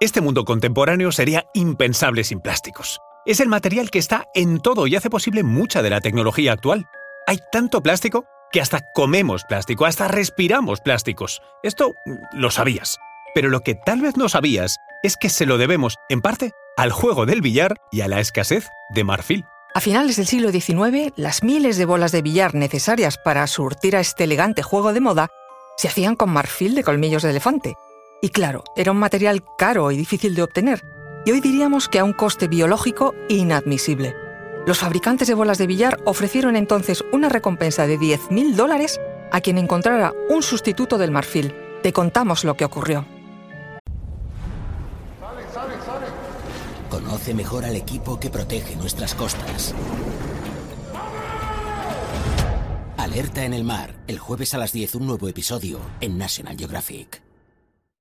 Este mundo contemporáneo sería impensable sin plásticos. Es el material que está en todo y hace posible mucha de la tecnología actual. Hay tanto plástico que hasta comemos plástico, hasta respiramos plásticos. Esto mm, lo sabías. Pero lo que tal vez no sabías es que se lo debemos, en parte, al juego del billar y a la escasez de marfil. A finales del siglo XIX, las miles de bolas de billar necesarias para surtir a este elegante juego de moda se hacían con marfil de colmillos de elefante. Y claro, era un material caro y difícil de obtener, y hoy diríamos que a un coste biológico inadmisible. Los fabricantes de bolas de billar ofrecieron entonces una recompensa de 10.000 dólares a quien encontrara un sustituto del marfil. Te contamos lo que ocurrió. Conoce mejor al equipo que protege nuestras costas. Alerta en el mar, el jueves a las 10 un nuevo episodio en National Geographic.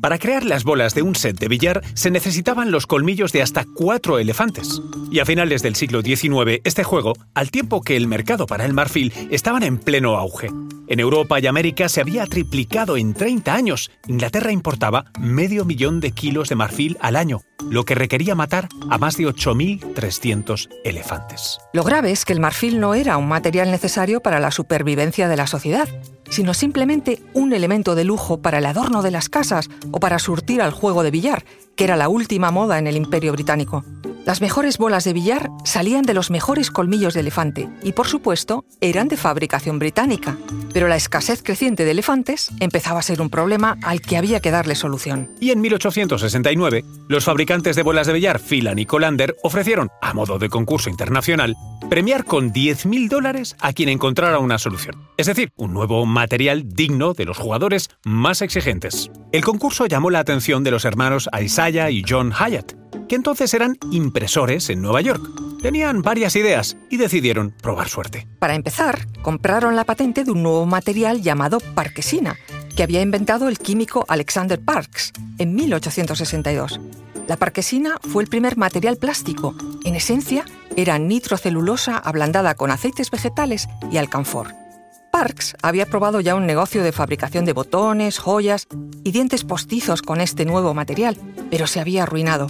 Para crear las bolas de un set de billar se necesitaban los colmillos de hasta cuatro elefantes. Y a finales del siglo XIX, este juego, al tiempo que el mercado para el marfil estaban en pleno auge. En Europa y América se había triplicado en 30 años. Inglaterra importaba medio millón de kilos de marfil al año, lo que requería matar a más de 8.300 elefantes. Lo grave es que el marfil no era un material necesario para la supervivencia de la sociedad sino simplemente un elemento de lujo para el adorno de las casas o para surtir al juego de billar, que era la última moda en el Imperio Británico. Las mejores bolas de billar salían de los mejores colmillos de elefante y, por supuesto, eran de fabricación británica. Pero la escasez creciente de elefantes empezaba a ser un problema al que había que darle solución. Y en 1869, los fabricantes de bolas de billar Phelan y Colander ofrecieron, a modo de concurso internacional, premiar con 10.000 dólares a quien encontrara una solución. Es decir, un nuevo material digno de los jugadores más exigentes. El concurso llamó la atención de los hermanos Isaiah y John Hyatt, que entonces eran impresores en Nueva York. Tenían varias ideas y decidieron probar suerte. Para empezar, compraron la patente de un nuevo material llamado parquesina, que había inventado el químico Alexander Parks en 1862. La parquesina fue el primer material plástico. En esencia, era nitrocelulosa ablandada con aceites vegetales y alcanfor. Parks había probado ya un negocio de fabricación de botones, joyas y dientes postizos con este nuevo material, pero se había arruinado.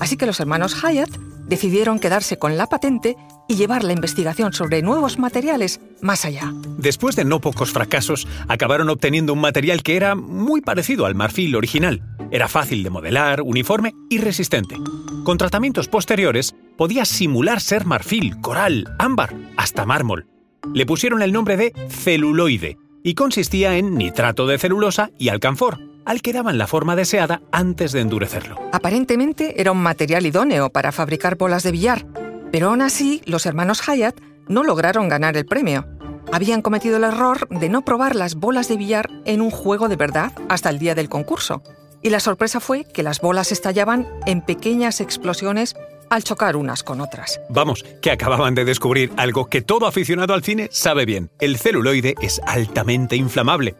Así que los hermanos Hyatt decidieron quedarse con la patente y llevar la investigación sobre nuevos materiales más allá. Después de no pocos fracasos, acabaron obteniendo un material que era muy parecido al marfil original. Era fácil de modelar, uniforme y resistente. Con tratamientos posteriores, podía simular ser marfil, coral, ámbar, hasta mármol. Le pusieron el nombre de celuloide y consistía en nitrato de celulosa y alcanfor, al que daban la forma deseada antes de endurecerlo. Aparentemente era un material idóneo para fabricar bolas de billar, pero aún así los hermanos Hyatt no lograron ganar el premio. Habían cometido el error de no probar las bolas de billar en un juego de verdad hasta el día del concurso. Y la sorpresa fue que las bolas estallaban en pequeñas explosiones al chocar unas con otras. Vamos, que acababan de descubrir algo que todo aficionado al cine sabe bien. El celuloide es altamente inflamable.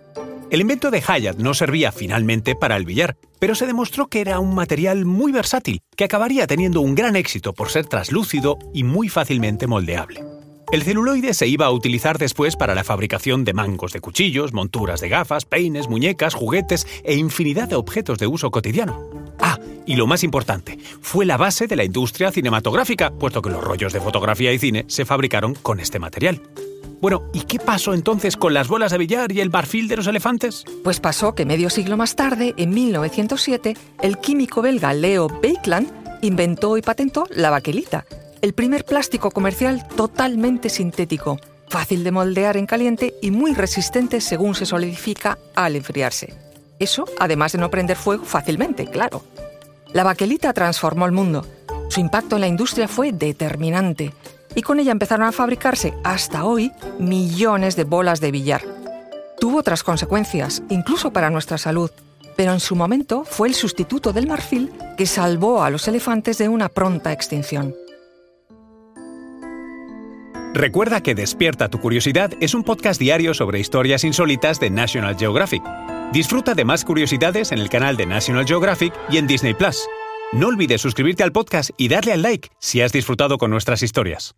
El invento de Hyatt no servía finalmente para el billar, pero se demostró que era un material muy versátil, que acabaría teniendo un gran éxito por ser traslúcido y muy fácilmente moldeable. El celuloide se iba a utilizar después para la fabricación de mangos de cuchillos, monturas de gafas, peines, muñecas, juguetes e infinidad de objetos de uso cotidiano. Ah, y lo más importante, fue la base de la industria cinematográfica, puesto que los rollos de fotografía y cine se fabricaron con este material. Bueno, ¿y qué pasó entonces con las bolas de billar y el barfil de los elefantes? Pues pasó que medio siglo más tarde, en 1907, el químico belga Leo Baekeland inventó y patentó la baquelita, el primer plástico comercial totalmente sintético, fácil de moldear en caliente y muy resistente según se solidifica al enfriarse. Eso, además de no prender fuego fácilmente, claro. La baquelita transformó el mundo. Su impacto en la industria fue determinante y con ella empezaron a fabricarse hasta hoy millones de bolas de billar. Tuvo otras consecuencias, incluso para nuestra salud, pero en su momento fue el sustituto del marfil que salvó a los elefantes de una pronta extinción. Recuerda que Despierta tu Curiosidad es un podcast diario sobre historias insólitas de National Geographic. Disfruta de más curiosidades en el canal de National Geographic y en Disney Plus. No olvides suscribirte al podcast y darle al like si has disfrutado con nuestras historias.